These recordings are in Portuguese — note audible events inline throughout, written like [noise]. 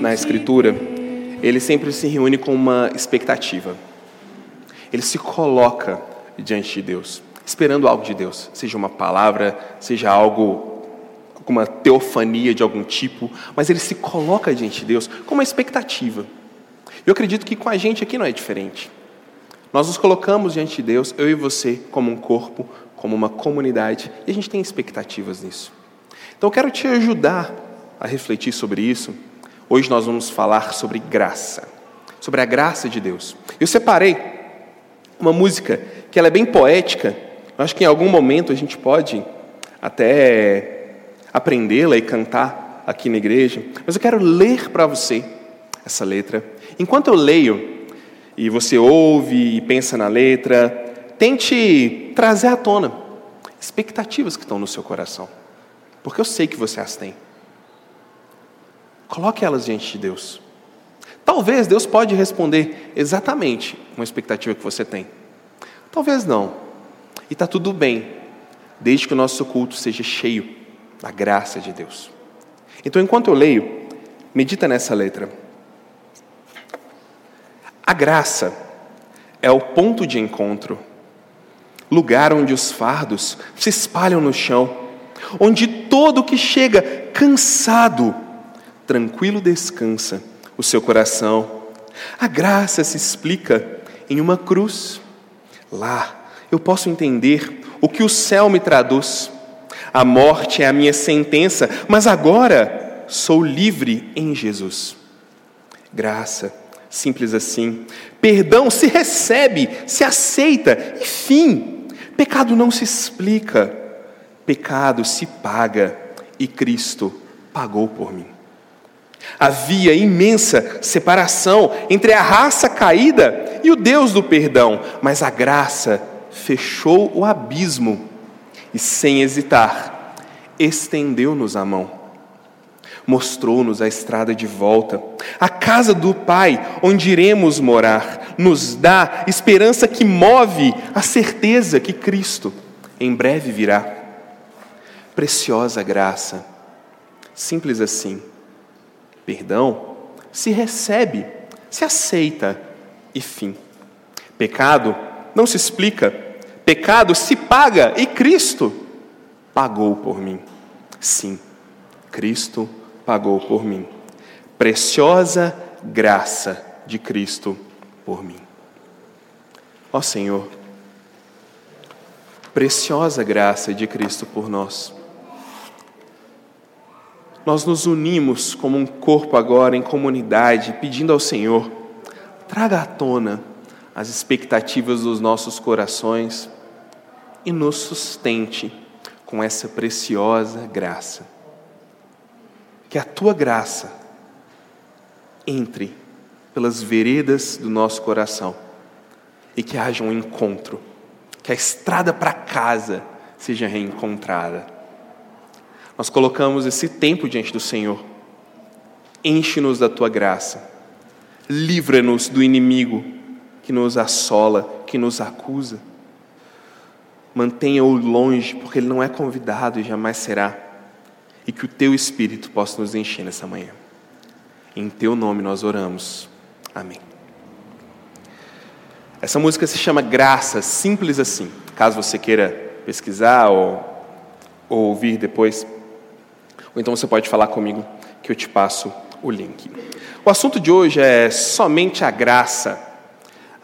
na Escritura, ele sempre se reúne com uma expectativa. Ele se coloca diante de Deus, esperando algo de Deus, seja uma palavra, seja algo, alguma teofania de algum tipo, mas ele se coloca diante de Deus com uma expectativa. Eu acredito que com a gente aqui não é diferente. Nós nos colocamos diante de Deus, eu e você, como um corpo, como uma comunidade, e a gente tem expectativas nisso. Então eu quero te ajudar a refletir sobre isso. Hoje nós vamos falar sobre graça, sobre a graça de Deus. Eu separei uma música que ela é bem poética. Eu acho que em algum momento a gente pode até aprendê-la e cantar aqui na igreja. Mas eu quero ler para você essa letra. Enquanto eu leio e você ouve e pensa na letra, tente trazer à tona expectativas que estão no seu coração, porque eu sei que você as tem. Coloque elas diante de Deus. Talvez Deus pode responder exatamente uma expectativa que você tem. Talvez não. E está tudo bem, desde que o nosso culto seja cheio da graça de Deus. Então, enquanto eu leio, medita nessa letra. A graça é o ponto de encontro, lugar onde os fardos se espalham no chão, onde todo que chega cansado tranquilo descansa o seu coração. A graça se explica em uma cruz. Lá eu posso entender o que o céu me traduz. A morte é a minha sentença, mas agora sou livre em Jesus. Graça, simples assim. Perdão se recebe, se aceita e fim. Pecado não se explica, pecado se paga e Cristo pagou por mim. Havia imensa separação entre a raça caída e o Deus do perdão, mas a graça fechou o abismo e, sem hesitar, estendeu-nos a mão. Mostrou-nos a estrada de volta, a casa do Pai, onde iremos morar, nos dá esperança que move a certeza que Cristo em breve virá. Preciosa graça, simples assim Perdão se recebe, se aceita e fim. Pecado não se explica, pecado se paga e Cristo pagou por mim. Sim, Cristo pagou por mim. Preciosa graça de Cristo por mim. Ó Senhor, preciosa graça de Cristo por nós nós nos unimos como um corpo agora, em comunidade, pedindo ao Senhor, traga à tona as expectativas dos nossos corações e nos sustente com essa preciosa graça. Que a tua graça entre pelas veredas do nosso coração e que haja um encontro, que a estrada para casa seja reencontrada nós colocamos esse tempo diante do Senhor. Enche-nos da tua graça. Livra-nos do inimigo que nos assola, que nos acusa. Mantenha-o longe, porque ele não é convidado e jamais será. E que o teu espírito possa nos encher nessa manhã. Em teu nome nós oramos. Amém. Essa música se chama Graça, simples assim. Caso você queira pesquisar ou, ou ouvir depois, ou então você pode falar comigo que eu te passo o link. O assunto de hoje é somente a graça.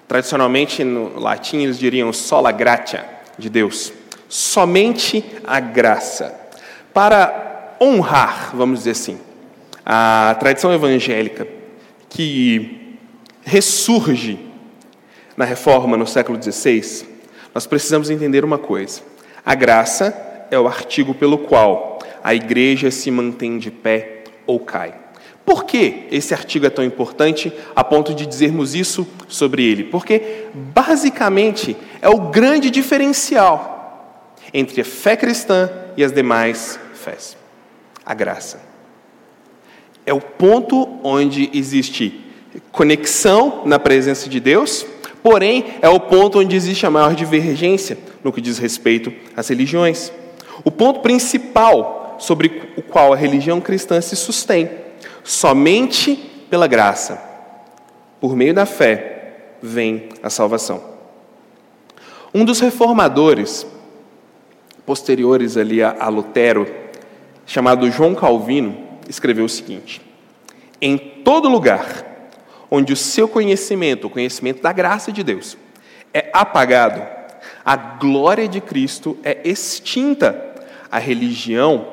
Tradicionalmente no latim eles diriam sola gratia de Deus. Somente a graça. Para honrar, vamos dizer assim, a tradição evangélica que ressurge na reforma no século XVI, nós precisamos entender uma coisa: a graça é o artigo pelo qual a igreja se mantém de pé ou cai. Por que esse artigo é tão importante a ponto de dizermos isso sobre ele? Porque, basicamente, é o grande diferencial entre a fé cristã e as demais fés a graça. É o ponto onde existe conexão na presença de Deus, porém, é o ponto onde existe a maior divergência no que diz respeito às religiões. O ponto principal sobre o qual a religião cristã se sustém. Somente pela graça, por meio da fé, vem a salvação. Um dos reformadores posteriores ali a Lutero, chamado João Calvino, escreveu o seguinte: Em todo lugar onde o seu conhecimento, o conhecimento da graça de Deus, é apagado, a glória de Cristo é extinta, a religião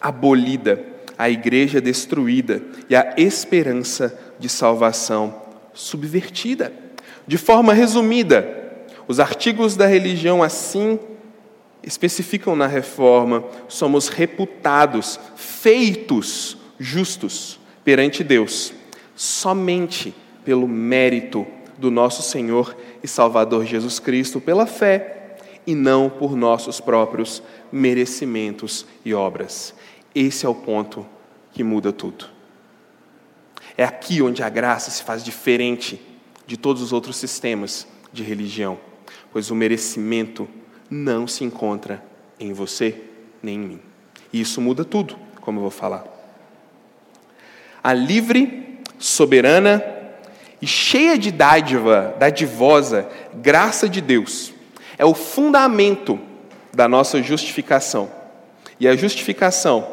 abolida, a igreja destruída e a esperança de salvação subvertida. De forma resumida, os artigos da religião assim especificam na reforma: somos reputados, feitos justos perante Deus, somente pelo mérito do nosso Senhor e Salvador Jesus Cristo, pela fé, e não por nossos próprios merecimentos e obras. Esse é o ponto que muda tudo. É aqui onde a graça se faz diferente de todos os outros sistemas de religião, pois o merecimento não se encontra em você nem em mim. E isso muda tudo, como eu vou falar. A livre, soberana e cheia de dádiva, dadivosa graça de Deus é o fundamento da nossa justificação. E a justificação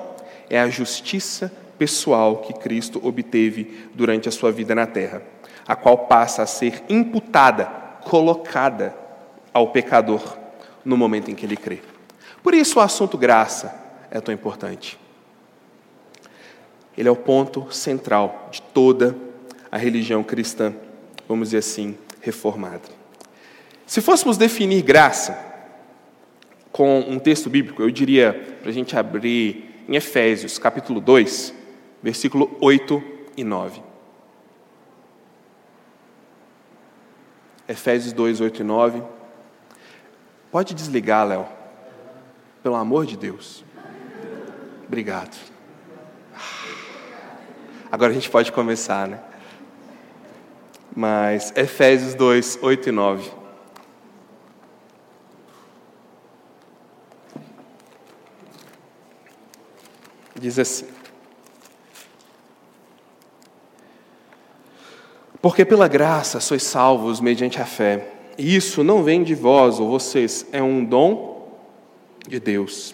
é a justiça pessoal que Cristo obteve durante a sua vida na terra, a qual passa a ser imputada, colocada ao pecador no momento em que ele crê. Por isso o assunto graça é tão importante. Ele é o ponto central de toda a religião cristã, vamos dizer assim, reformada. Se fôssemos definir graça com um texto bíblico, eu diria para a gente abrir em Efésios, capítulo 2, versículo 8 e 9. Efésios 2, 8 e 9. Pode desligar, Léo. Pelo amor de Deus. Obrigado. Agora a gente pode começar, né? Mas Efésios 2, 8 e 9. Diz assim: Porque pela graça sois salvos mediante a fé. E isso não vem de vós ou vocês, é um dom de Deus.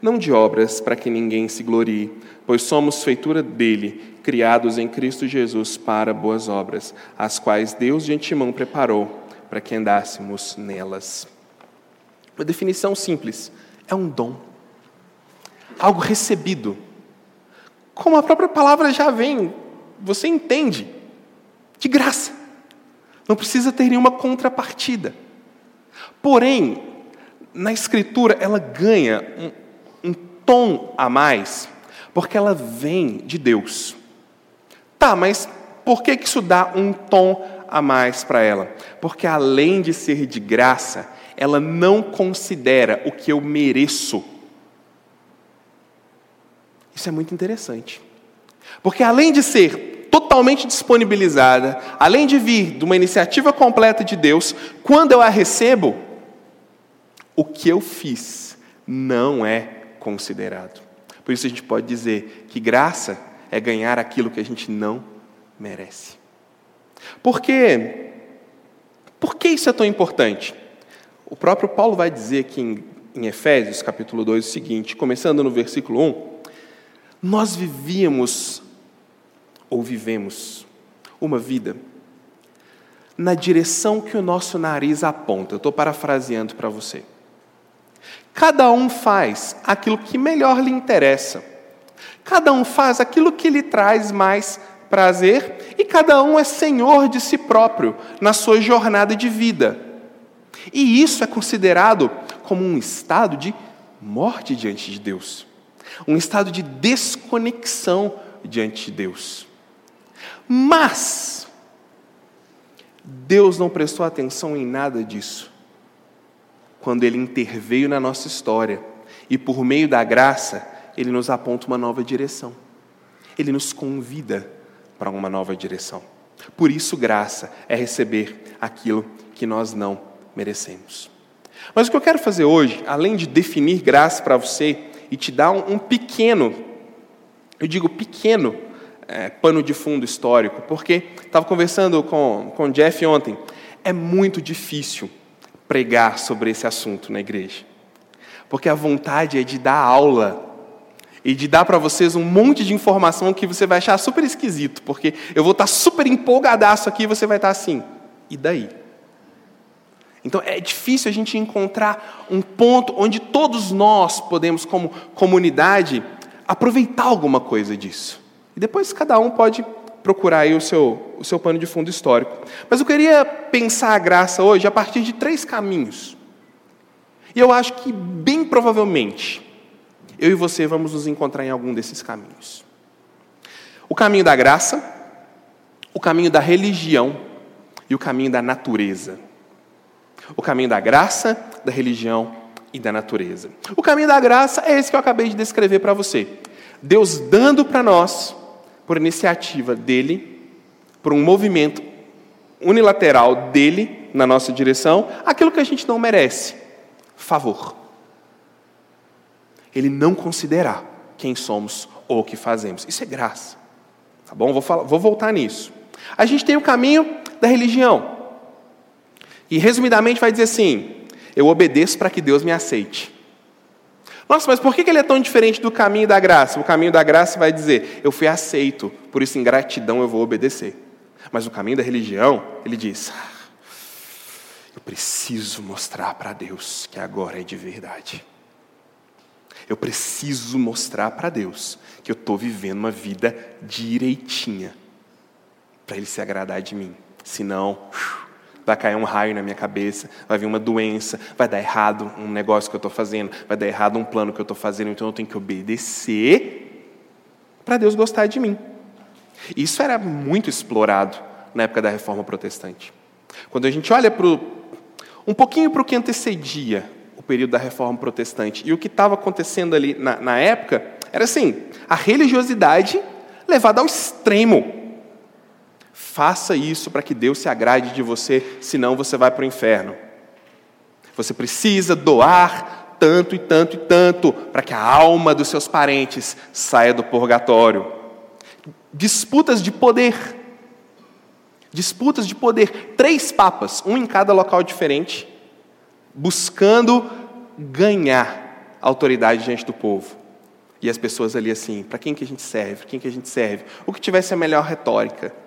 Não de obras para que ninguém se glorie, pois somos feitura dele, criados em Cristo Jesus para boas obras, as quais Deus de antemão preparou para que andássemos nelas. Uma definição simples: é um dom, algo recebido. Como a própria palavra já vem, você entende, de graça. Não precisa ter nenhuma contrapartida. Porém, na Escritura, ela ganha um, um tom a mais, porque ela vem de Deus. Tá, mas por que isso dá um tom a mais para ela? Porque além de ser de graça, ela não considera o que eu mereço. Isso é muito interessante. Porque além de ser totalmente disponibilizada, além de vir de uma iniciativa completa de Deus, quando eu a recebo, o que eu fiz não é considerado. Por isso a gente pode dizer que graça é ganhar aquilo que a gente não merece. Por quê? Por que isso é tão importante? O próprio Paulo vai dizer aqui em, em Efésios, capítulo 2, o seguinte, começando no versículo 1, nós vivíamos ou vivemos uma vida na direção que o nosso nariz aponta. Eu estou parafraseando para você. Cada um faz aquilo que melhor lhe interessa. Cada um faz aquilo que lhe traz mais prazer e cada um é senhor de si próprio na sua jornada de vida. E isso é considerado como um estado de morte diante de Deus, um estado de desconexão diante de Deus. Mas, Deus não prestou atenção em nada disso. Quando Ele interveio na nossa história e, por meio da graça, Ele nos aponta uma nova direção. Ele nos convida para uma nova direção. Por isso, graça é receber aquilo que nós não merecemos. Mas o que eu quero fazer hoje, além de definir graça para você e te dá um, um pequeno, eu digo pequeno, é, pano de fundo histórico, porque estava conversando com, com Jeff ontem, é muito difícil pregar sobre esse assunto na igreja, porque a vontade é de dar aula e de dar para vocês um monte de informação que você vai achar super esquisito, porque eu vou estar tá super empolgadaço aqui e você vai estar tá assim, e daí? Então é difícil a gente encontrar um ponto onde todos nós podemos, como comunidade, aproveitar alguma coisa disso. E depois cada um pode procurar aí o seu, o seu pano de fundo histórico. Mas eu queria pensar a graça hoje a partir de três caminhos. E eu acho que, bem provavelmente, eu e você vamos nos encontrar em algum desses caminhos. O caminho da graça, o caminho da religião e o caminho da natureza. O caminho da graça, da religião e da natureza. O caminho da graça é esse que eu acabei de descrever para você. Deus dando para nós por iniciativa dele, por um movimento unilateral dele na nossa direção, aquilo que a gente não merece. Favor. Ele não considerar quem somos ou o que fazemos. Isso é graça. Tá bom? Vou, falar, vou voltar nisso. A gente tem o caminho da religião. E resumidamente vai dizer assim: eu obedeço para que Deus me aceite. Nossa, mas por que ele é tão diferente do caminho da graça? O caminho da graça vai dizer: Eu fui aceito, por isso, em gratidão, eu vou obedecer. Mas o caminho da religião, ele diz: Eu preciso mostrar para Deus que agora é de verdade. Eu preciso mostrar para Deus que eu estou vivendo uma vida direitinha, para Ele se agradar de mim. Senão, vai cair um raio na minha cabeça, vai vir uma doença, vai dar errado um negócio que eu estou fazendo, vai dar errado um plano que eu estou fazendo, então eu tenho que obedecer para Deus gostar de mim. Isso era muito explorado na época da reforma protestante. Quando a gente olha pro, um pouquinho para o que antecedia o período da reforma protestante e o que estava acontecendo ali na, na época, era assim: a religiosidade levada ao extremo. Faça isso para que Deus se agrade de você, senão você vai para o inferno. Você precisa doar tanto e tanto e tanto para que a alma dos seus parentes saia do purgatório. Disputas de poder. Disputas de poder. Três papas, um em cada local diferente, buscando ganhar autoridade diante do povo. E as pessoas ali assim, para quem que a gente serve? Quem que a gente serve? O que tivesse a melhor retórica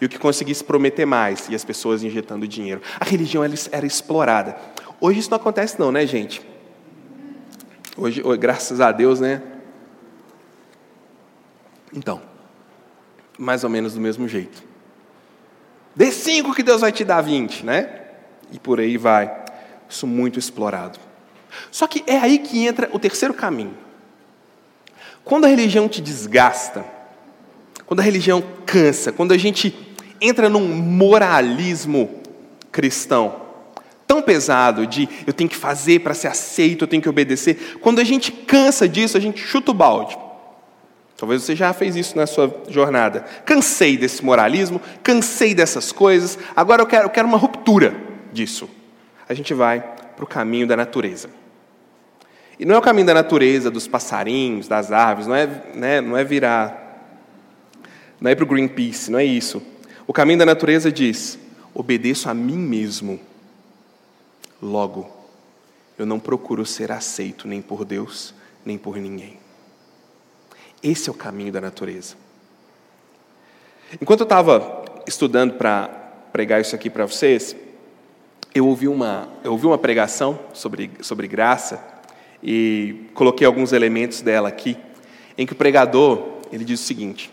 e o que conseguisse prometer mais, e as pessoas injetando dinheiro. A religião era explorada. Hoje isso não acontece não, né, gente? Hoje, graças a Deus, né? Então, mais ou menos do mesmo jeito. Dê cinco que Deus vai te dar 20, né? E por aí vai. Isso muito explorado. Só que é aí que entra o terceiro caminho. Quando a religião te desgasta, quando a religião cansa, quando a gente entra num moralismo cristão tão pesado de eu tenho que fazer para ser aceito, eu tenho que obedecer, quando a gente cansa disso, a gente chuta o balde. Talvez você já fez isso na sua jornada. Cansei desse moralismo, cansei dessas coisas, agora eu quero, eu quero uma ruptura disso. A gente vai para o caminho da natureza. E não é o caminho da natureza, dos passarinhos, das árvores, não é, né, não é virar não é para o Greenpeace, não é isso. O caminho da natureza diz: obedeço a mim mesmo. Logo, eu não procuro ser aceito nem por Deus, nem por ninguém. Esse é o caminho da natureza. Enquanto eu estava estudando para pregar isso aqui para vocês, eu ouvi uma, eu ouvi uma pregação sobre, sobre graça e coloquei alguns elementos dela aqui, em que o pregador ele diz o seguinte: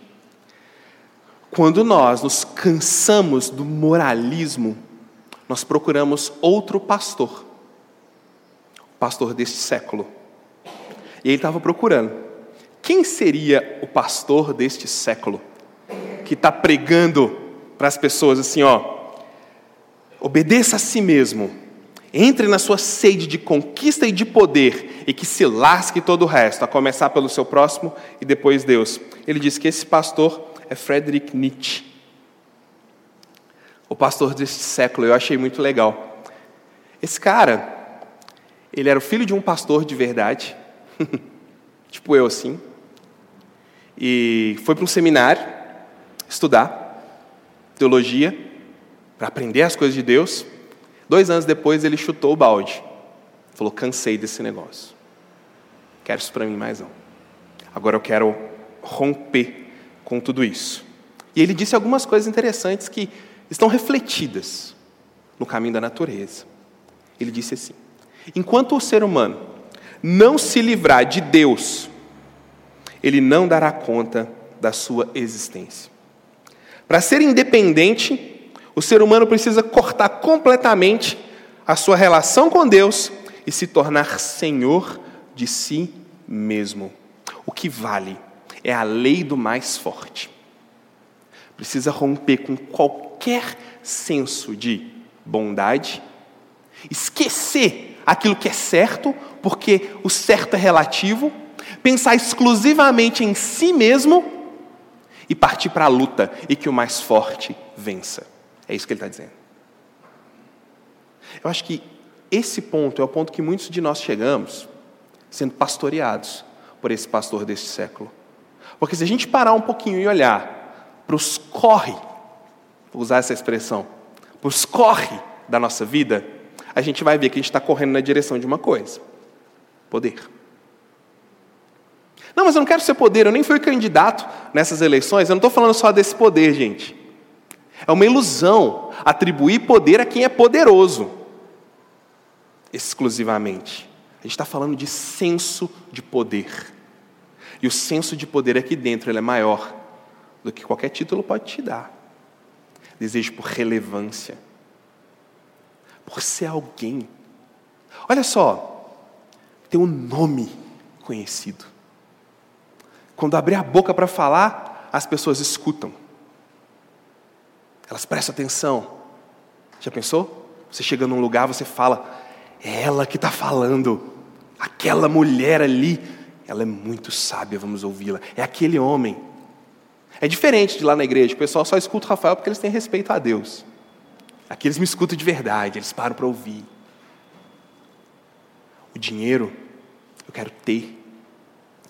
quando nós nos cansamos do moralismo, nós procuramos outro pastor, o pastor deste século. E ele estava procurando. Quem seria o pastor deste século? Que está pregando para as pessoas assim, ó, obedeça a si mesmo, entre na sua sede de conquista e de poder, e que se lasque todo o resto, a começar pelo seu próximo e depois Deus. Ele disse que esse pastor é Friedrich Nietzsche. O pastor deste século, eu achei muito legal. Esse cara, ele era o filho de um pastor de verdade. [laughs] tipo eu assim, e foi para um seminário estudar teologia, para aprender as coisas de Deus. Dois anos depois ele chutou o balde, falou: cansei desse negócio, quero isso para mim mais não. Agora eu quero romper com tudo isso. E ele disse algumas coisas interessantes que estão refletidas no caminho da natureza. Ele disse assim: enquanto o ser humano não se livrar de Deus, ele não dará conta da sua existência. Para ser independente, o ser humano precisa cortar completamente a sua relação com Deus e se tornar senhor de si mesmo. O que vale é a lei do mais forte. Precisa romper com qualquer senso de bondade, esquecer aquilo que é certo, porque o certo é relativo, pensar exclusivamente em si mesmo e partir para a luta e que o mais forte vença. É isso que ele está dizendo. Eu acho que esse ponto é o ponto que muitos de nós chegamos sendo pastoreados por esse pastor deste século. Porque se a gente parar um pouquinho e olhar para os corre, vou usar essa expressão, para os corre da nossa vida, a gente vai ver que a gente está correndo na direção de uma coisa: poder. Não, mas eu não quero ser poder, eu nem fui candidato nessas eleições, eu não estou falando só desse poder, gente. É uma ilusão atribuir poder a quem é poderoso, exclusivamente. A gente está falando de senso de poder. E o senso de poder aqui dentro ele é maior do que qualquer título pode te dar. Desejo por relevância, por ser alguém. Olha só, ter um nome conhecido. Quando abrir a boca para falar, as pessoas escutam. Elas prestam atenção. Já pensou? Você chega num lugar, você fala, é ela que está falando. Aquela mulher ali, ela é muito sábia, vamos ouvi-la. É aquele homem. É diferente de lá na igreja, o pessoal só escuta o Rafael porque eles têm respeito a Deus. Aqui eles me escutam de verdade, eles param para ouvir. O dinheiro, eu quero ter,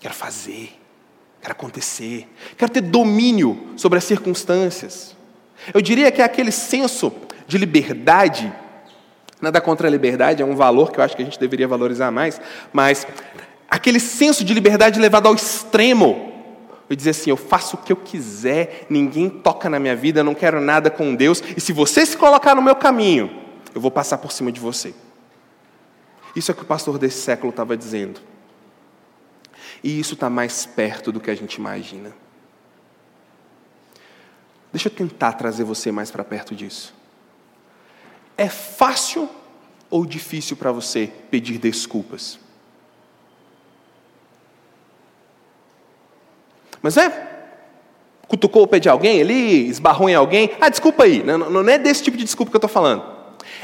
quero fazer quero acontecer, quero ter domínio sobre as circunstâncias. Eu diria que é aquele senso de liberdade, nada contra a liberdade, é um valor que eu acho que a gente deveria valorizar mais, mas aquele senso de liberdade levado ao extremo. Eu dizer assim, eu faço o que eu quiser, ninguém toca na minha vida, eu não quero nada com Deus, e se você se colocar no meu caminho, eu vou passar por cima de você. Isso é o que o pastor desse século estava dizendo. E isso está mais perto do que a gente imagina. Deixa eu tentar trazer você mais para perto disso. É fácil ou difícil para você pedir desculpas? Mas é? Cutucou o pé de alguém ali, esbarrou em alguém? Ah, desculpa aí. Não, não é desse tipo de desculpa que eu estou falando.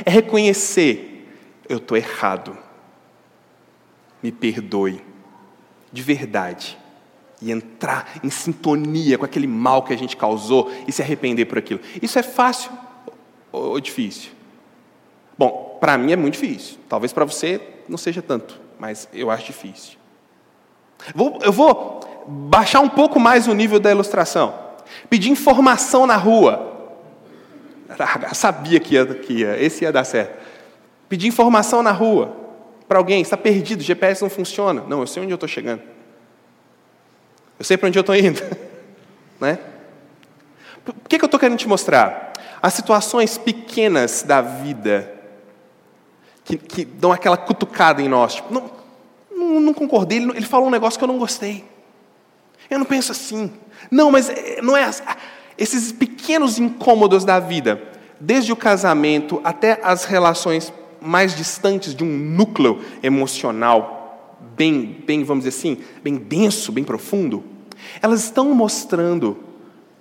É reconhecer: eu estou errado. Me perdoe de verdade e entrar em sintonia com aquele mal que a gente causou e se arrepender por aquilo. Isso é fácil ou difícil? Bom, para mim é muito difícil. Talvez para você não seja tanto, mas eu acho difícil. Vou, eu vou baixar um pouco mais o nível da ilustração. Pedir informação na rua. [laughs] Sabia que ia, que ia, esse ia dar certo. Pedir informação na rua para alguém, está perdido, o GPS não funciona. Não, eu sei onde eu estou chegando. Eu sei para onde eu estou indo. [laughs] né? Por que, que eu estou querendo te mostrar? As situações pequenas da vida que, que dão aquela cutucada em nós. Tipo, não, não, não concordei, ele, ele falou um negócio que eu não gostei. Eu não penso assim. Não, mas eh, não é. Esses pequenos incômodos da vida, desde o casamento até as relações mais distantes de um núcleo emocional bem, bem, vamos dizer assim, bem denso, bem profundo, elas estão mostrando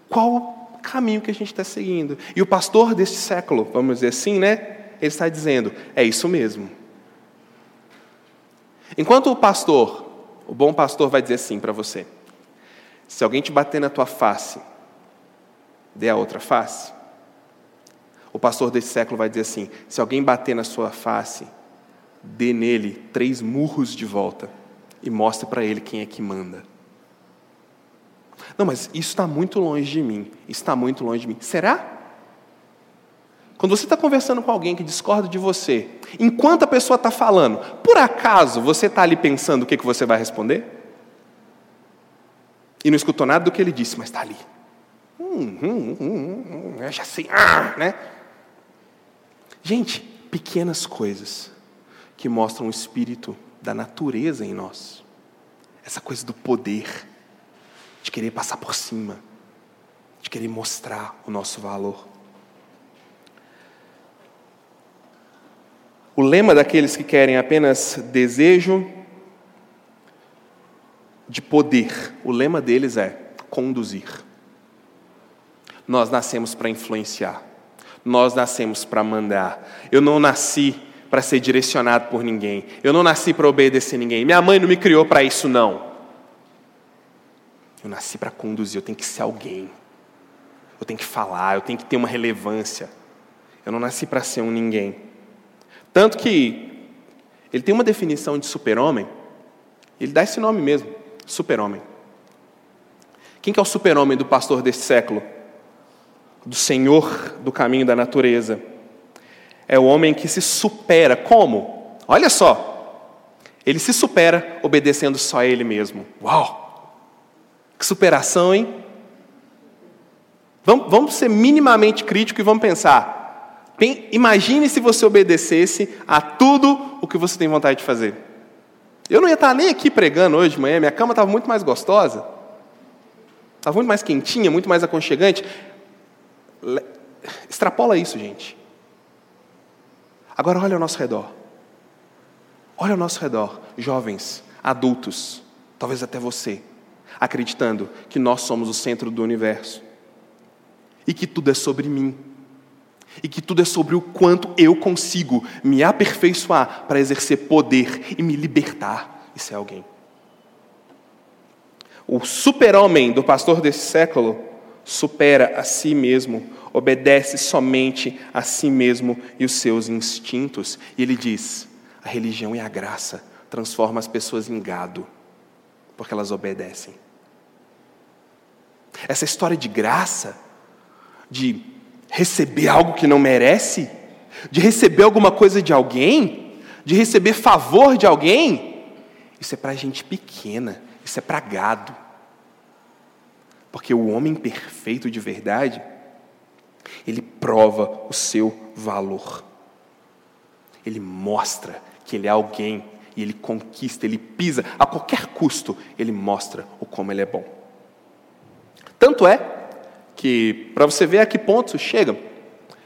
qual caminho que a gente está seguindo. E o pastor deste século, vamos dizer assim, né? Ele está dizendo: é isso mesmo. Enquanto o pastor, o bom pastor, vai dizer assim para você: se alguém te bater na tua face, dê a outra face. O pastor desse século vai dizer assim: se alguém bater na sua face, dê nele três murros de volta e mostre para ele quem é que manda. Não, mas isso está muito longe de mim. Está muito longe de mim. Será? Quando você está conversando com alguém que discorda de você, enquanto a pessoa está falando, por acaso você está ali pensando o que, que você vai responder? E não escutou nada do que ele disse, mas está ali. Hum, hum, hum, eu já sei, ah, né? Gente, pequenas coisas que mostram o espírito da natureza em nós. Essa coisa do poder, de querer passar por cima, de querer mostrar o nosso valor. O lema daqueles que querem apenas desejo de poder, o lema deles é conduzir. Nós nascemos para influenciar, nós nascemos para mandar. Eu não nasci para ser direcionado por ninguém, eu não nasci para obedecer ninguém. Minha mãe não me criou para isso, não. Eu nasci para conduzir, eu tenho que ser alguém. Eu tenho que falar, eu tenho que ter uma relevância. Eu não nasci para ser um ninguém. Tanto que ele tem uma definição de super-homem, ele dá esse nome mesmo, super-homem. Quem que é o super-homem do pastor desse século? Do Senhor do caminho da natureza. É o homem que se supera. Como? Olha só. Ele se supera obedecendo só a ele mesmo. Uau! Que superação, hein? Vamos, vamos ser minimamente críticos e vamos pensar. Imagine se você obedecesse a tudo o que você tem vontade de fazer. Eu não ia estar nem aqui pregando hoje de manhã, minha cama estava muito mais gostosa, estava muito mais quentinha, muito mais aconchegante. Extrapola isso, gente. Agora olha ao nosso redor. Olha ao nosso redor, jovens, adultos, talvez até você, acreditando que nós somos o centro do universo e que tudo é sobre mim e que tudo é sobre o quanto eu consigo me aperfeiçoar para exercer poder e me libertar e ser alguém. O super-homem do pastor desse século supera a si mesmo, obedece somente a si mesmo e os seus instintos. E ele diz: a religião e a graça transformam as pessoas em gado, porque elas obedecem. Essa história de graça, de receber algo que não merece, de receber alguma coisa de alguém, de receber favor de alguém, isso é para gente pequena, isso é para gado. Porque o homem perfeito de verdade, ele prova o seu valor. Ele mostra que ele é alguém e ele conquista, ele pisa a qualquer custo, ele mostra o como ele é bom. Tanto é que, para você ver a que ponto chega,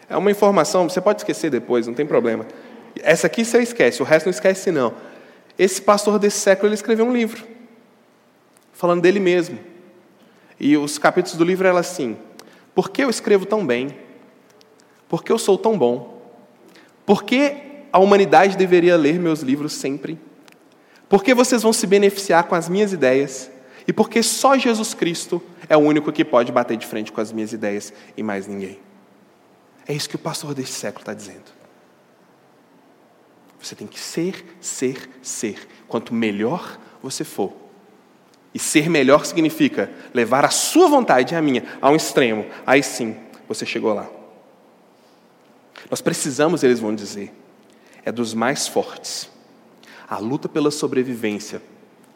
é uma informação, você pode esquecer depois, não tem problema. Essa aqui você esquece, o resto não esquece não. Esse pastor desse século ele escreveu um livro, falando dele mesmo. E os capítulos do livro eram assim: Por que eu escrevo tão bem? Por que eu sou tão bom? Por que a humanidade deveria ler meus livros sempre? Por que vocês vão se beneficiar com as minhas ideias? E porque só Jesus Cristo é o único que pode bater de frente com as minhas ideias e mais ninguém. É isso que o pastor deste século está dizendo. Você tem que ser, ser, ser. Quanto melhor você for. E ser melhor significa levar a sua vontade e a minha a um extremo. Aí sim, você chegou lá. Nós precisamos, eles vão dizer, é dos mais fortes. A luta pela sobrevivência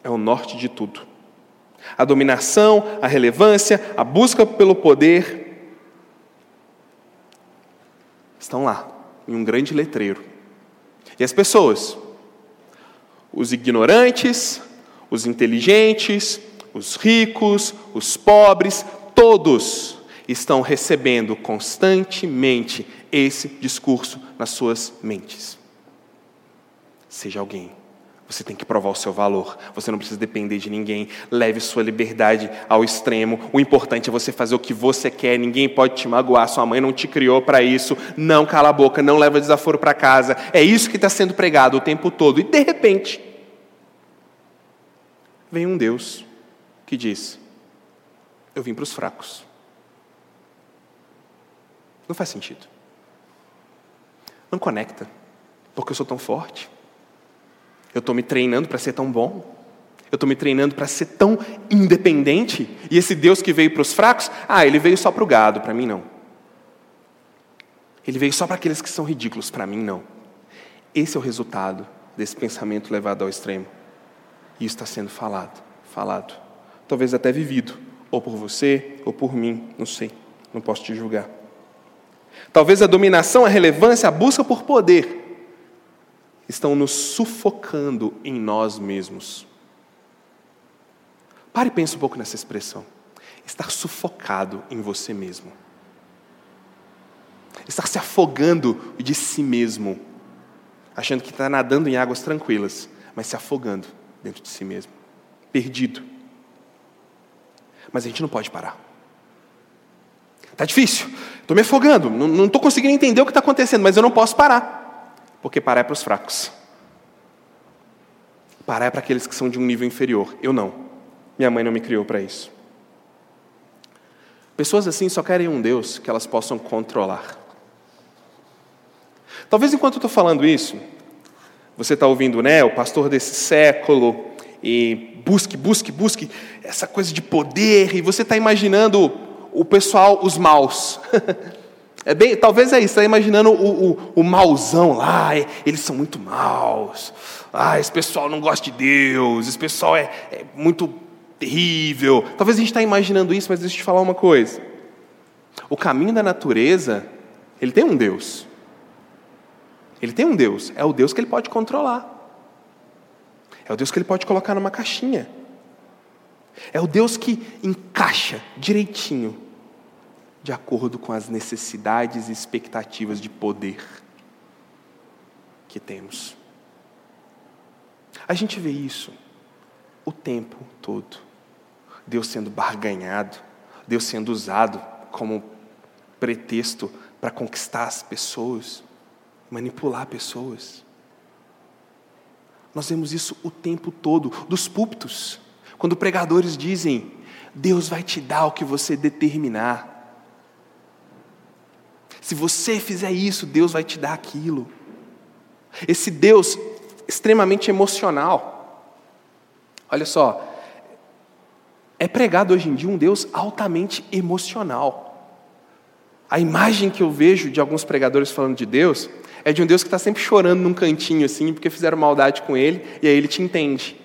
é o norte de tudo. A dominação, a relevância, a busca pelo poder estão lá, em um grande letreiro. E as pessoas, os ignorantes, os inteligentes, os ricos, os pobres, todos estão recebendo constantemente esse discurso nas suas mentes. Seja alguém você tem que provar o seu valor. Você não precisa depender de ninguém. Leve sua liberdade ao extremo. O importante é você fazer o que você quer. Ninguém pode te magoar. Sua mãe não te criou para isso. Não cala a boca. Não leva desaforo para casa. É isso que está sendo pregado o tempo todo. E de repente, vem um Deus que diz: Eu vim para os fracos. Não faz sentido. Não conecta. Porque eu sou tão forte. Eu estou me treinando para ser tão bom. Eu estou me treinando para ser tão independente. E esse Deus que veio para os fracos, ah, ele veio só para o gado, para mim não. Ele veio só para aqueles que são ridículos, para mim não. Esse é o resultado desse pensamento levado ao extremo. E isso está sendo falado, falado. Talvez até vivido, ou por você, ou por mim, não sei. Não posso te julgar. Talvez a dominação, a relevância, a busca por poder estão nos sufocando em nós mesmos. Pare e pense um pouco nessa expressão. Estar sufocado em você mesmo. Estar se afogando de si mesmo. Achando que está nadando em águas tranquilas, mas se afogando dentro de si mesmo. Perdido. Mas a gente não pode parar. Está difícil, estou me afogando, não estou conseguindo entender o que está acontecendo, mas eu não posso parar, porque parar é para os fracos. Parar é para aqueles que são de um nível inferior. Eu não. Minha mãe não me criou para isso. Pessoas assim só querem um Deus que elas possam controlar. Talvez enquanto eu estou falando isso, você está ouvindo, né, o pastor desse século, e busque, busque, busque essa coisa de poder, e você está imaginando o pessoal, os maus. [laughs] É bem, talvez é isso, está imaginando o, o, o mauzão lá, eles são muito maus. Ah, esse pessoal não gosta de Deus, esse pessoal é, é muito terrível. Talvez a gente está imaginando isso, mas deixa eu te falar uma coisa. O caminho da natureza, ele tem um Deus. Ele tem um Deus, é o Deus que ele pode controlar. É o Deus que ele pode colocar numa caixinha. É o Deus que encaixa direitinho, de acordo com as necessidades e expectativas de poder que temos. A gente vê isso o tempo todo. Deus sendo barganhado, Deus sendo usado como pretexto para conquistar as pessoas, manipular pessoas. Nós vemos isso o tempo todo, dos púlpitos. Quando pregadores dizem, Deus vai te dar o que você determinar. Se você fizer isso, Deus vai te dar aquilo. Esse Deus extremamente emocional. Olha só, é pregado hoje em dia um Deus altamente emocional. A imagem que eu vejo de alguns pregadores falando de Deus é de um Deus que está sempre chorando num cantinho assim, porque fizeram maldade com ele, e aí ele te entende.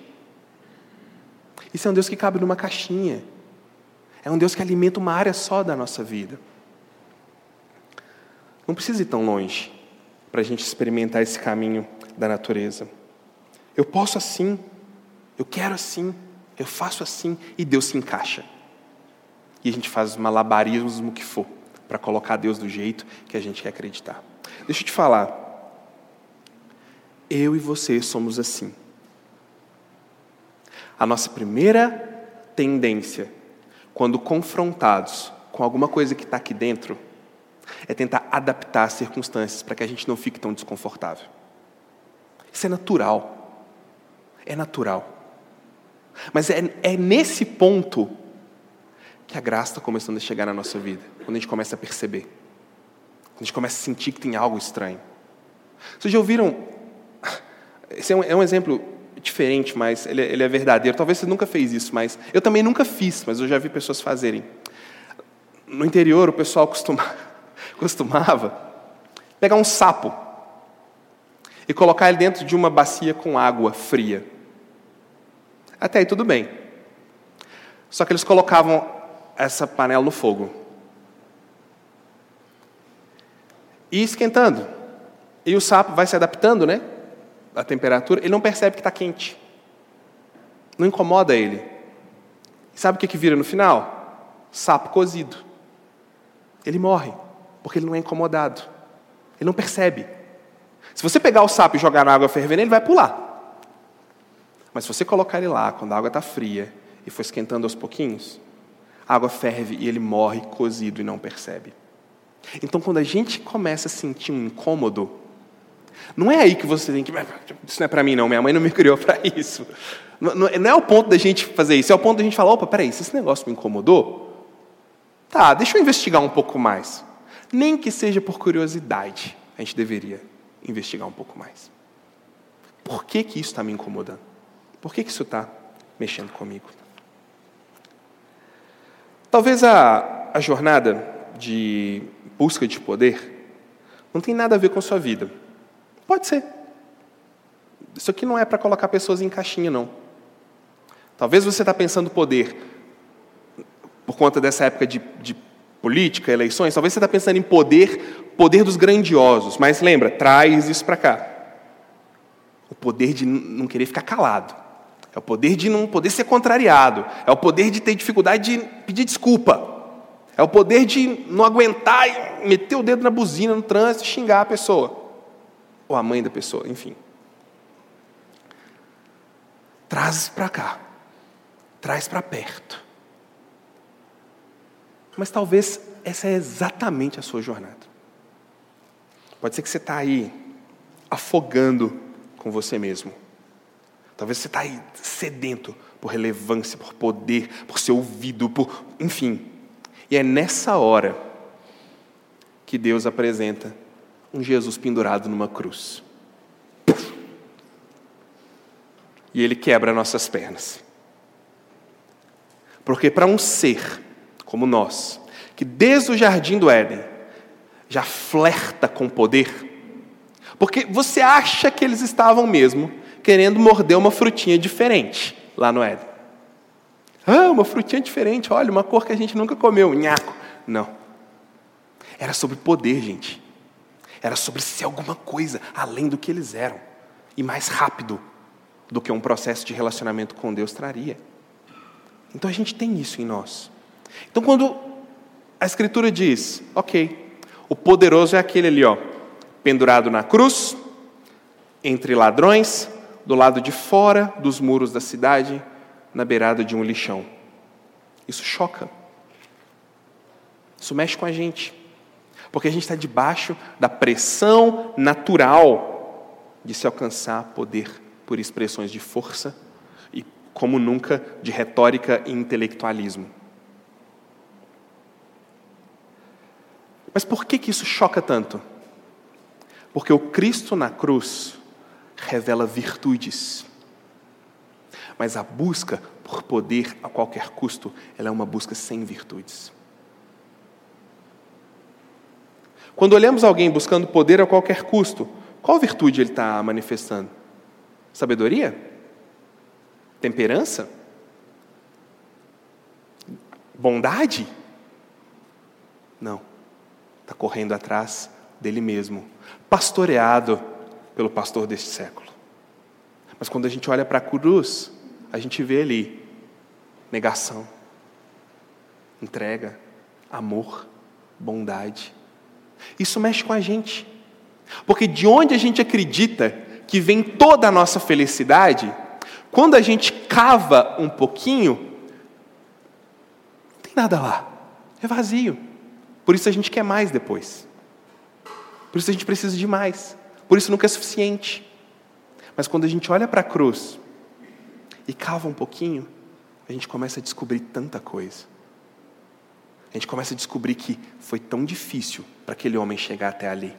Isso é um Deus que cabe numa caixinha. É um Deus que alimenta uma área só da nossa vida. Não precisa ir tão longe para a gente experimentar esse caminho da natureza. Eu posso assim, eu quero assim, eu faço assim, e Deus se encaixa. E a gente faz malabarismo que for para colocar Deus do jeito que a gente quer acreditar. Deixa eu te falar. Eu e você somos assim. A nossa primeira tendência, quando confrontados com alguma coisa que está aqui dentro, é tentar adaptar as circunstâncias para que a gente não fique tão desconfortável. Isso é natural. É natural. Mas é, é nesse ponto que a graça está começando a chegar na nossa vida. Quando a gente começa a perceber. Quando a gente começa a sentir que tem algo estranho. Vocês já ouviram? Esse é um, é um exemplo diferente, mas ele, ele, é verdadeiro. Talvez você nunca fez isso, mas eu também nunca fiz, mas eu já vi pessoas fazerem. No interior, o pessoal costuma, costumava pegar um sapo e colocar ele dentro de uma bacia com água fria. Até aí tudo bem. Só que eles colocavam essa panela no fogo. E esquentando. E o sapo vai se adaptando, né? A temperatura. Ele não percebe que está quente. Não incomoda ele. E sabe o que, que vira no final? Sapo cozido. Ele morre, porque ele não é incomodado. Ele não percebe. Se você pegar o sapo e jogar na água fervendo, ele vai pular. Mas se você colocar ele lá, quando a água está fria e for esquentando aos pouquinhos, a água ferve e ele morre cozido e não percebe. Então, quando a gente começa a sentir um incômodo, não é aí que você tem que. Isso não é para mim, não. Minha mãe não me criou para isso. Não, é o ponto da gente fazer isso. É o ponto da gente falar: opa, peraí, se esse negócio me incomodou, tá, deixa eu investigar um pouco mais. Nem que seja por curiosidade, a gente deveria investigar um pouco mais. Por que, que isso está me incomodando? Por que, que isso está mexendo comigo. Talvez a, a jornada de busca de poder não tem nada a ver com a sua vida. Pode ser. Isso aqui não é para colocar pessoas em caixinha, não. Talvez você está pensando poder por conta dessa época de, de política, eleições. Talvez você está pensando em poder, poder dos grandiosos. Mas lembra, traz isso para cá. O poder de não querer ficar calado. É o poder de não poder ser contrariado. É o poder de ter dificuldade de pedir desculpa. É o poder de não aguentar e meter o dedo na buzina no trânsito xingar a pessoa. Ou a mãe da pessoa, enfim. Traz para cá. Traz para perto. Mas talvez essa é exatamente a sua jornada. Pode ser que você está aí afogando com você mesmo. Talvez você está aí sedento por relevância, por poder, por ser ouvido, por. enfim. E é nessa hora que Deus apresenta um Jesus pendurado numa cruz. E ele quebra nossas pernas. Porque para um ser como nós, que desde o jardim do Éden já flerta com poder, porque você acha que eles estavam mesmo querendo morder uma frutinha diferente lá no Éden. Ah, uma frutinha diferente, olha, uma cor que a gente nunca comeu, nhaco. Não. Era sobre poder, gente. Era sobre ser alguma coisa além do que eles eram. E mais rápido do que um processo de relacionamento com Deus traria. Então a gente tem isso em nós. Então quando a Escritura diz, ok, o poderoso é aquele ali, ó, pendurado na cruz, entre ladrões, do lado de fora dos muros da cidade, na beirada de um lixão. Isso choca. Isso mexe com a gente. Porque a gente está debaixo da pressão natural de se alcançar poder por expressões de força e, como nunca, de retórica e intelectualismo. Mas por que, que isso choca tanto? Porque o Cristo na cruz revela virtudes. Mas a busca por poder a qualquer custo, ela é uma busca sem virtudes. Quando olhamos alguém buscando poder a qualquer custo, qual virtude ele está manifestando? Sabedoria? Temperança? Bondade? Não. Está correndo atrás dele mesmo, pastoreado pelo pastor deste século. Mas quando a gente olha para a cruz, a gente vê ali negação, entrega, amor, bondade. Isso mexe com a gente. Porque de onde a gente acredita que vem toda a nossa felicidade, quando a gente cava um pouquinho, não tem nada lá. É vazio. Por isso a gente quer mais depois. Por isso a gente precisa de mais. Por isso nunca é suficiente. Mas quando a gente olha para a cruz e cava um pouquinho, a gente começa a descobrir tanta coisa. A gente começa a descobrir que foi tão difícil para aquele homem chegar até ali.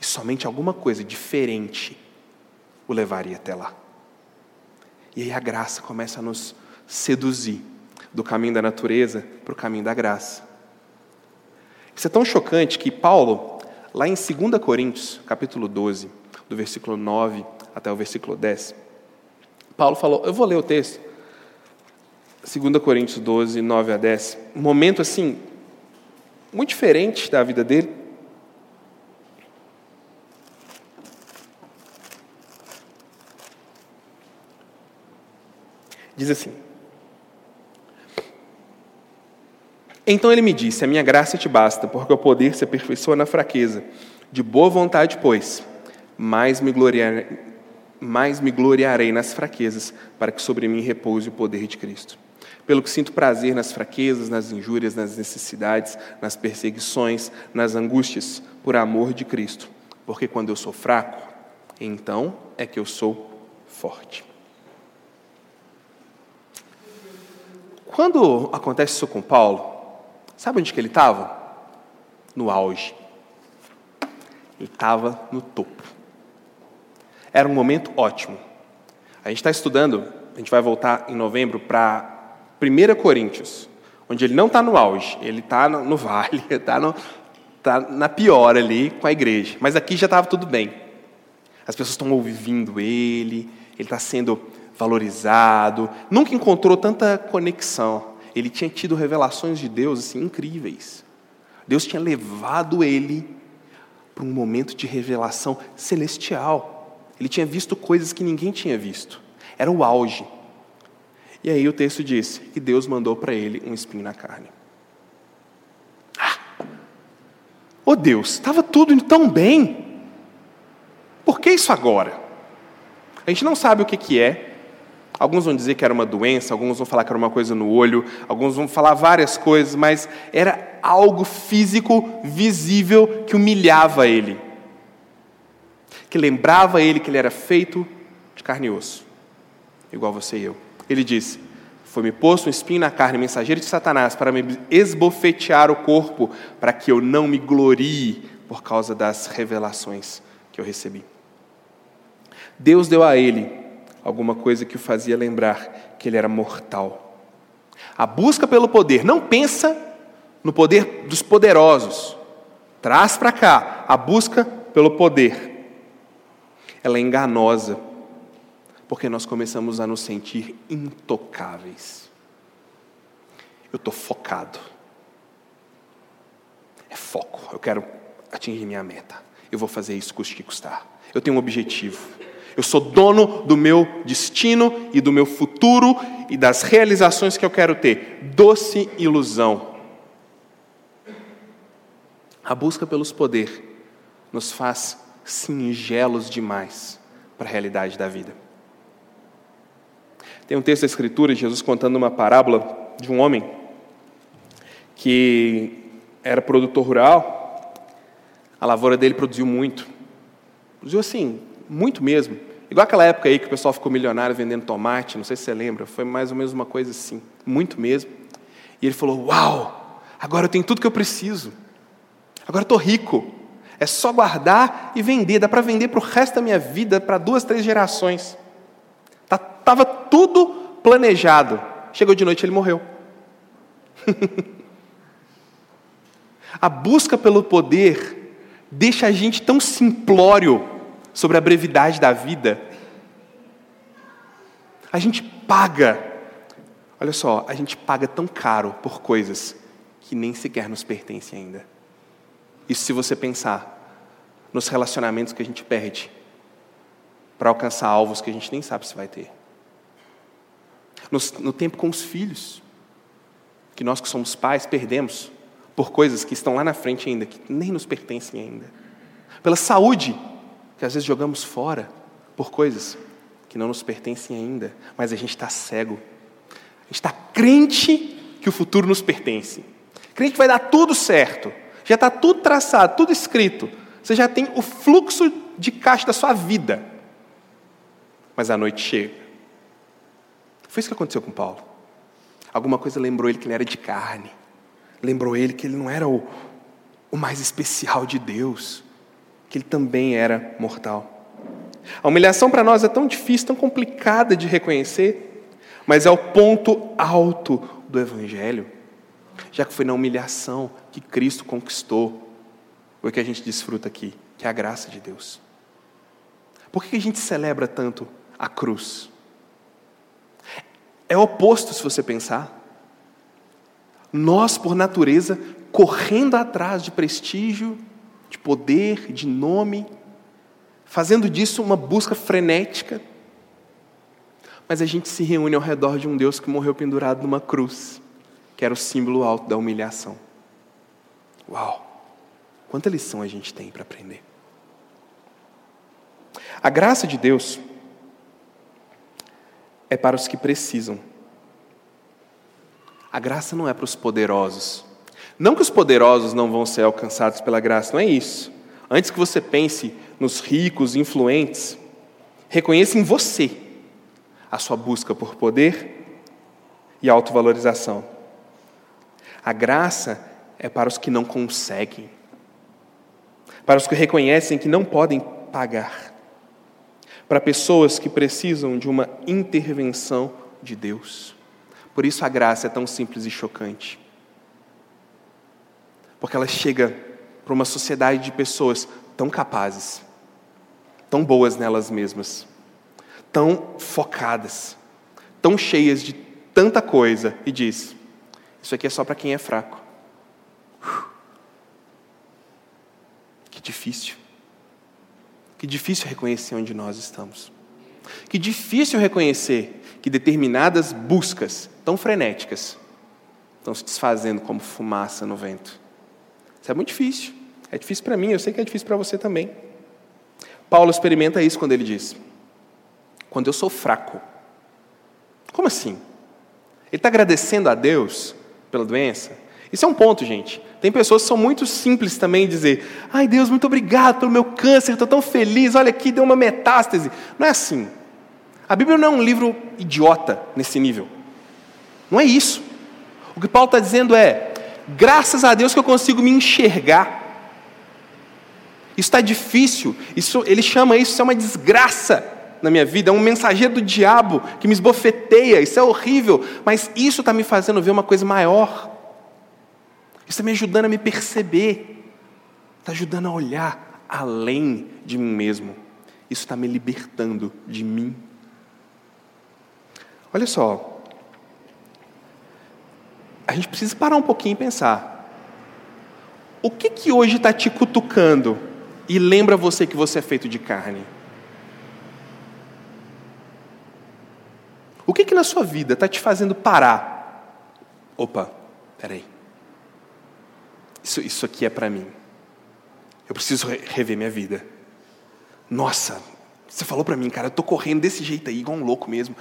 E somente alguma coisa diferente o levaria até lá. E aí a graça começa a nos seduzir do caminho da natureza para o caminho da graça. Isso é tão chocante que Paulo, Lá em 2 Coríntios, capítulo 12, do versículo 9 até o versículo 10, Paulo falou, eu vou ler o texto, 2 Coríntios 12, 9 a 10, um momento assim, muito diferente da vida dele. Diz assim: Então ele me disse: A minha graça te basta, porque o poder se aperfeiçoa na fraqueza. De boa vontade, pois, mais me gloriarei, mais me gloriarei nas fraquezas, para que sobre mim repouse o poder de Cristo. Pelo que sinto prazer nas fraquezas, nas injúrias, nas necessidades, nas perseguições, nas angústias, por amor de Cristo. Porque quando eu sou fraco, então é que eu sou forte. Quando acontece isso com Paulo, Sabe onde que ele estava? No auge. Ele estava no topo. Era um momento ótimo. A gente está estudando a gente vai voltar em novembro para 1 Coríntios, onde ele não está no auge, ele está no, no, vale, [laughs] está tá na pior ali com a igreja. Mas aqui já estava tudo bem. As pessoas estão ouvindo ele, ele está sendo valorizado. Nunca encontrou tanta conexão. Ele tinha tido revelações de Deus assim, incríveis. Deus tinha levado ele para um momento de revelação celestial. Ele tinha visto coisas que ninguém tinha visto. Era o auge. E aí o texto diz que Deus mandou para ele um espinho na carne. Ah! Oh Deus, estava tudo tão bem. Por que isso agora? A gente não sabe o que, que é. Alguns vão dizer que era uma doença, alguns vão falar que era uma coisa no olho, alguns vão falar várias coisas, mas era algo físico, visível, que humilhava ele. Que lembrava ele que ele era feito de carne e osso, igual você e eu. Ele disse: Foi-me posto um espinho na carne, mensageiro de Satanás, para me esbofetear o corpo, para que eu não me glorie por causa das revelações que eu recebi. Deus deu a ele alguma coisa que o fazia lembrar que ele era mortal. A busca pelo poder, não pensa no poder dos poderosos. Traz para cá a busca pelo poder. Ela é enganosa, porque nós começamos a nos sentir intocáveis. Eu estou focado. É foco. Eu quero atingir minha meta. Eu vou fazer isso custe que custar. Eu tenho um objetivo. Eu sou dono do meu destino e do meu futuro e das realizações que eu quero ter. Doce ilusão. A busca pelos poderes nos faz singelos demais para a realidade da vida. Tem um texto da Escritura de Jesus contando uma parábola de um homem que era produtor rural, a lavoura dele produziu muito. Produziu assim, muito mesmo. Igual aquela época aí que o pessoal ficou milionário vendendo tomate, não sei se você lembra, foi mais ou menos uma coisa assim, muito mesmo. E ele falou: Uau, agora eu tenho tudo que eu preciso, agora eu estou rico, é só guardar e vender, dá para vender para o resto da minha vida, para duas, três gerações. Estava tá, tudo planejado. Chegou de noite ele morreu. [laughs] a busca pelo poder deixa a gente tão simplório sobre a brevidade da vida. A gente paga, olha só, a gente paga tão caro por coisas que nem sequer nos pertencem ainda. Isso se você pensar nos relacionamentos que a gente perde para alcançar alvos que a gente nem sabe se vai ter. No, no tempo com os filhos, que nós que somos pais perdemos por coisas que estão lá na frente ainda, que nem nos pertencem ainda. Pela saúde, que às vezes jogamos fora por coisas que não nos pertencem ainda, mas a gente está cego. A gente está crente que o futuro nos pertence. Crente que vai dar tudo certo. Já está tudo traçado, tudo escrito. Você já tem o fluxo de caixa da sua vida. Mas a noite chega. Foi isso que aconteceu com Paulo. Alguma coisa lembrou ele que ele era de carne. Lembrou ele que ele não era o, o mais especial de Deus que ele também era mortal. A humilhação para nós é tão difícil, tão complicada de reconhecer, mas é o ponto alto do Evangelho, já que foi na humilhação que Cristo conquistou o que a gente desfruta aqui, que é a graça de Deus. Por que a gente celebra tanto a cruz? É oposto se você pensar. Nós, por natureza, correndo atrás de prestígio, de poder, de nome, fazendo disso uma busca frenética. Mas a gente se reúne ao redor de um Deus que morreu pendurado numa cruz, que era o símbolo alto da humilhação. Uau! Quanta lição a gente tem para aprender. A graça de Deus é para os que precisam. A graça não é para os poderosos, não que os poderosos não vão ser alcançados pela graça, não é isso. Antes que você pense nos ricos, influentes, reconheça em você a sua busca por poder e autovalorização. A graça é para os que não conseguem, para os que reconhecem que não podem pagar, para pessoas que precisam de uma intervenção de Deus. Por isso a graça é tão simples e chocante. Porque ela chega para uma sociedade de pessoas tão capazes, tão boas nelas mesmas, tão focadas, tão cheias de tanta coisa e diz: Isso aqui é só para quem é fraco. Que difícil. Que difícil reconhecer onde nós estamos. Que difícil reconhecer que determinadas buscas tão frenéticas estão se desfazendo como fumaça no vento. Isso é muito difícil. É difícil para mim, eu sei que é difícil para você também. Paulo experimenta isso quando ele diz: Quando eu sou fraco. Como assim? Ele está agradecendo a Deus pela doença? Isso é um ponto, gente. Tem pessoas que são muito simples também dizer: Ai Deus, muito obrigado pelo meu câncer, estou tão feliz, olha aqui, deu uma metástase. Não é assim. A Bíblia não é um livro idiota nesse nível. Não é isso. O que Paulo está dizendo é: graças a Deus que eu consigo me enxergar. Isso está difícil, isso, ele chama isso, isso é uma desgraça na minha vida, é um mensageiro do diabo que me esbofeteia, isso é horrível, mas isso está me fazendo ver uma coisa maior. Isso está me ajudando a me perceber, está ajudando a olhar além de mim mesmo. Isso está me libertando de mim. Olha só, a gente precisa parar um pouquinho e pensar. O que que hoje está te cutucando e lembra você que você é feito de carne? O que que na sua vida está te fazendo parar? Opa, peraí. Isso, isso aqui é para mim. Eu preciso rever minha vida. Nossa, você falou para mim, cara, eu tô correndo desse jeito aí, igual um louco mesmo.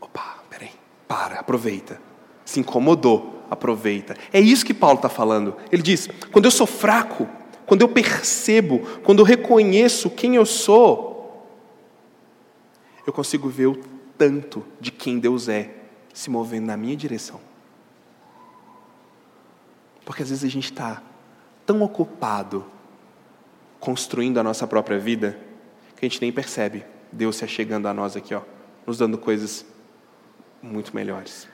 Opa, peraí, para, aproveita. Se incomodou, aproveita. É isso que Paulo está falando. Ele diz: quando eu sou fraco, quando eu percebo, quando eu reconheço quem eu sou, eu consigo ver o tanto de quem Deus é se movendo na minha direção. Porque às vezes a gente está tão ocupado construindo a nossa própria vida que a gente nem percebe Deus se achegando a nós aqui, ó, nos dando coisas muito melhores.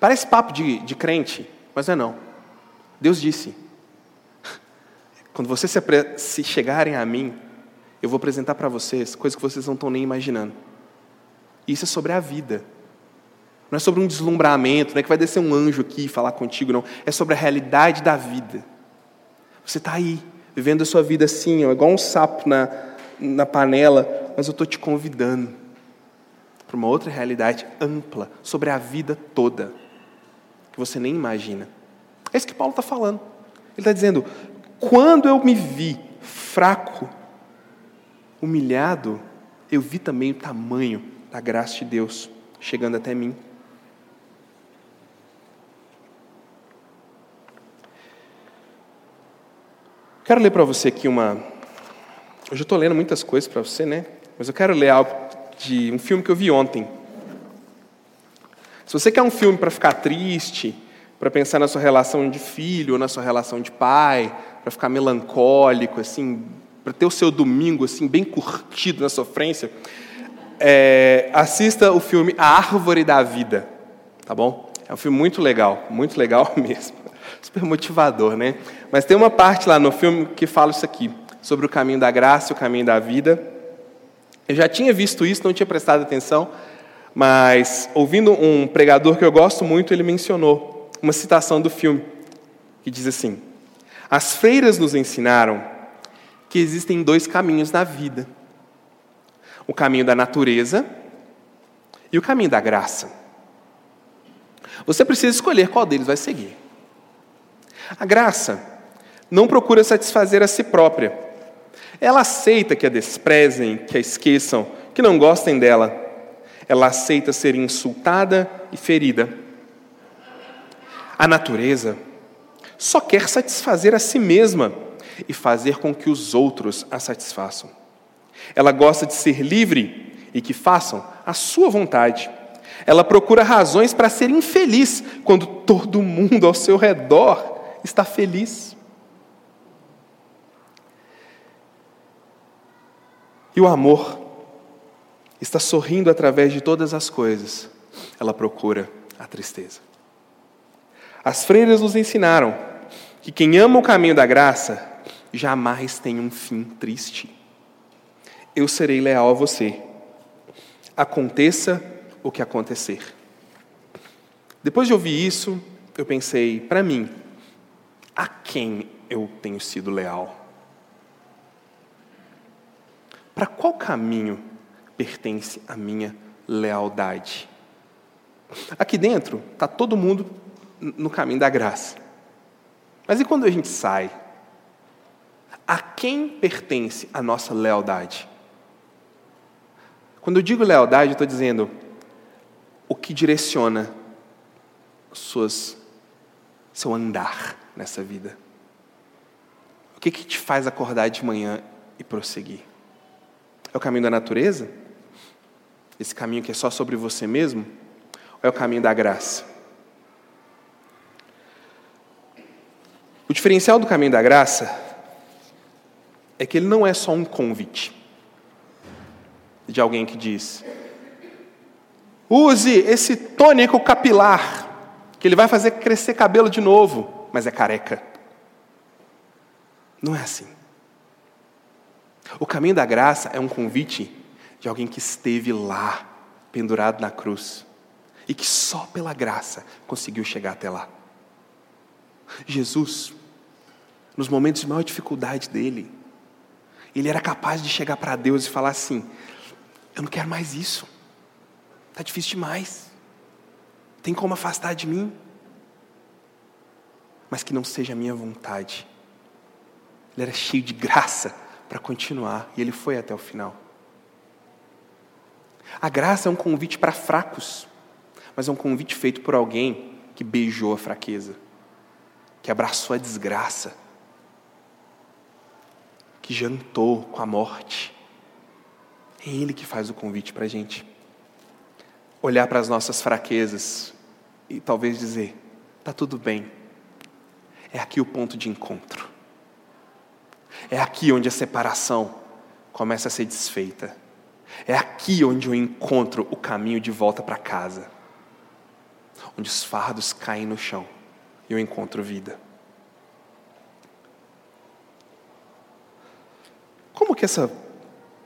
Parece papo de, de crente, mas não é não. Deus disse: [laughs] quando vocês se, se chegarem a mim, eu vou apresentar para vocês coisas que vocês não estão nem imaginando. Isso é sobre a vida. Não é sobre um deslumbramento, não é que vai descer um anjo aqui e falar contigo, não. É sobre a realidade da vida. Você está aí, vivendo a sua vida assim, ó, igual um sapo na, na panela, mas eu estou te convidando para uma outra realidade ampla, sobre a vida toda, que você nem imagina. É isso que Paulo está falando. Ele está dizendo: quando eu me vi fraco, humilhado, eu vi também o tamanho da graça de Deus chegando até mim. Quero ler para você aqui uma. Hoje eu estou lendo muitas coisas para você, né? Mas eu quero ler algo de um filme que eu vi ontem. Se você quer um filme para ficar triste, para pensar na sua relação de filho ou na sua relação de pai, para ficar melancólico, assim, para ter o seu domingo assim bem curtido na sofrência, é, assista o filme A Árvore da Vida, tá bom? É um filme muito legal, muito legal [laughs] mesmo. Super motivador, né? Mas tem uma parte lá no filme que fala isso aqui, sobre o caminho da graça o caminho da vida. Eu já tinha visto isso, não tinha prestado atenção, mas ouvindo um pregador que eu gosto muito, ele mencionou uma citação do filme, que diz assim: As freiras nos ensinaram que existem dois caminhos na vida o caminho da natureza e o caminho da graça. Você precisa escolher qual deles vai seguir. A graça não procura satisfazer a si própria. Ela aceita que a desprezem, que a esqueçam, que não gostem dela. Ela aceita ser insultada e ferida. A natureza só quer satisfazer a si mesma e fazer com que os outros a satisfaçam. Ela gosta de ser livre e que façam a sua vontade. Ela procura razões para ser infeliz quando todo mundo ao seu redor está feliz. E o amor está sorrindo através de todas as coisas, ela procura a tristeza. As freiras nos ensinaram que quem ama o caminho da graça jamais tem um fim triste. Eu serei leal a você, aconteça o que acontecer. Depois de ouvir isso, eu pensei, para mim, a quem eu tenho sido leal? Para qual caminho pertence a minha lealdade? Aqui dentro está todo mundo no caminho da graça. Mas e quando a gente sai? A quem pertence a nossa lealdade? Quando eu digo lealdade, eu estou dizendo o que direciona suas, seu andar nessa vida. O que, que te faz acordar de manhã e prosseguir? É o caminho da natureza? Esse caminho que é só sobre você mesmo? Ou é o caminho da graça? O diferencial do caminho da graça é que ele não é só um convite de alguém que diz: use esse tônico capilar, que ele vai fazer crescer cabelo de novo, mas é careca. Não é assim. O caminho da graça é um convite de alguém que esteve lá, pendurado na cruz, e que só pela graça conseguiu chegar até lá. Jesus, nos momentos de maior dificuldade dele, ele era capaz de chegar para Deus e falar assim: Eu não quero mais isso, está difícil demais, tem como afastar de mim, mas que não seja a minha vontade. Ele era cheio de graça para continuar e ele foi até o final. A graça é um convite para fracos, mas é um convite feito por alguém que beijou a fraqueza, que abraçou a desgraça, que jantou com a morte. É Ele que faz o convite para a gente. Olhar para as nossas fraquezas e talvez dizer: está tudo bem. É aqui o ponto de encontro. É aqui onde a separação começa a ser desfeita. É aqui onde eu encontro o caminho de volta para casa. Onde os fardos caem no chão e eu encontro vida. Como que essa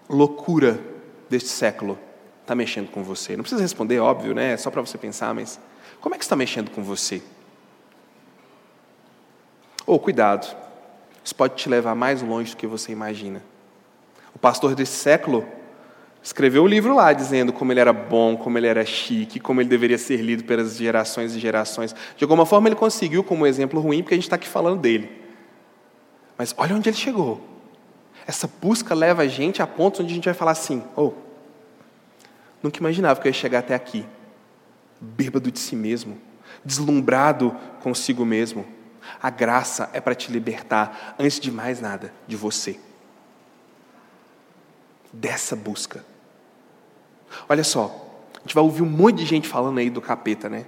loucura deste século está mexendo com você? Não precisa responder, óbvio, né? É só para você pensar, mas como é que está mexendo com você? Ou oh, cuidado, isso pode te levar mais longe do que você imagina. O pastor desse século escreveu um livro lá dizendo como ele era bom, como ele era chique, como ele deveria ser lido pelas gerações e gerações. De alguma forma ele conseguiu como exemplo ruim, porque a gente está aqui falando dele. Mas olha onde ele chegou. Essa busca leva a gente a pontos onde a gente vai falar assim: oh, nunca imaginava que eu ia chegar até aqui, bêbado de si mesmo, deslumbrado consigo mesmo. A graça é para te libertar, antes de mais nada, de você. Dessa busca. Olha só, a gente vai ouvir um monte de gente falando aí do capeta, né?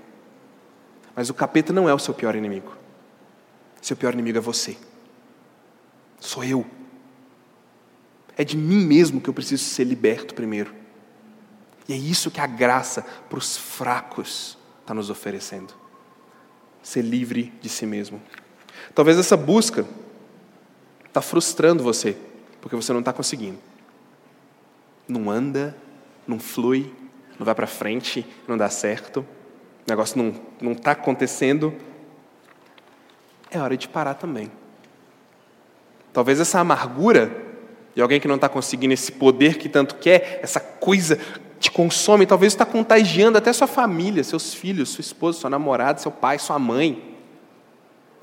Mas o capeta não é o seu pior inimigo. Seu pior inimigo é você. Sou eu. É de mim mesmo que eu preciso ser liberto primeiro. E é isso que a graça para os fracos está nos oferecendo ser livre de si mesmo. Talvez essa busca está frustrando você, porque você não está conseguindo. Não anda, não flui, não vai para frente, não dá certo, o negócio não está acontecendo. É hora de parar também. Talvez essa amargura de alguém que não está conseguindo esse poder que tanto quer, essa coisa te consome, talvez está contagiando até sua família, seus filhos, sua esposa, sua namorada, seu pai, sua mãe.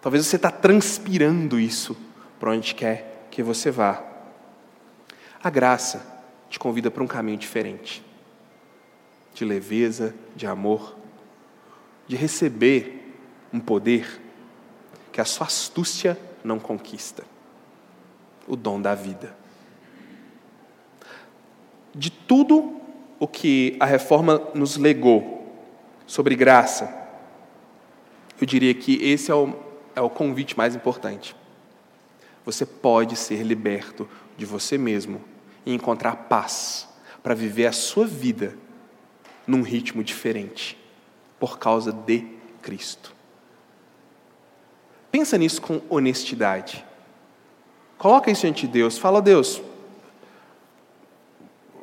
Talvez você está transpirando isso para onde quer que você vá. A graça te convida para um caminho diferente, de leveza, de amor, de receber um poder que a sua astúcia não conquista o dom da vida. De tudo o que a reforma nos legou sobre graça, eu diria que esse é o, é o convite mais importante. Você pode ser liberto de você mesmo e encontrar paz para viver a sua vida num ritmo diferente, por causa de Cristo. Pensa nisso com honestidade. Coloca isso diante de Deus. Fala, Deus,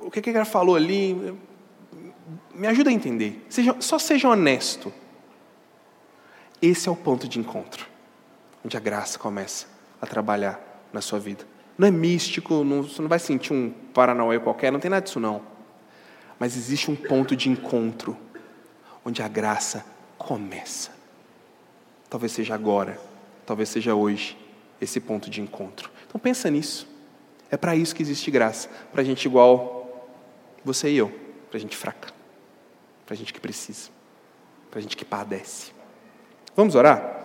o que, que ele falou ali? Me ajuda a entender. Seja, só seja honesto. Esse é o ponto de encontro, onde a graça começa a trabalhar na sua vida. Não é místico, não, você não vai sentir um paranauê qualquer, não tem nada disso não. Mas existe um ponto de encontro, onde a graça começa. Talvez seja agora, talvez seja hoje, esse ponto de encontro. Então pensa nisso. É para isso que existe graça, para gente igual você e eu, para gente fraca, para gente que precisa, para gente que padece. Vamos orar?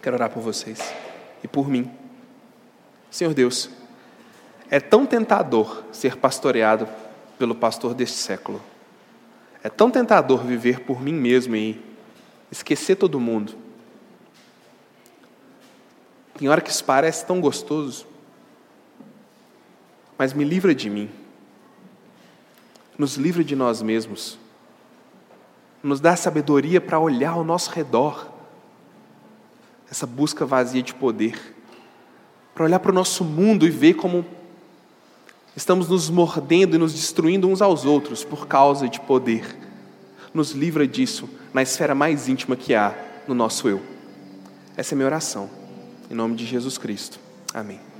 Quero orar por vocês e por mim. Senhor Deus, é tão tentador ser pastoreado pelo pastor deste século. É tão tentador viver por mim mesmo e esquecer todo mundo. Tem hora que isso parece tão gostoso, mas me livra de mim. Nos livra de nós mesmos. Nos dá sabedoria para olhar ao nosso redor. Essa busca vazia de poder para olhar para o nosso mundo e ver como estamos nos mordendo e nos destruindo uns aos outros por causa de poder. Nos livra disso na esfera mais íntima que há no nosso eu. Essa é minha oração. Em nome de Jesus Cristo. Amém.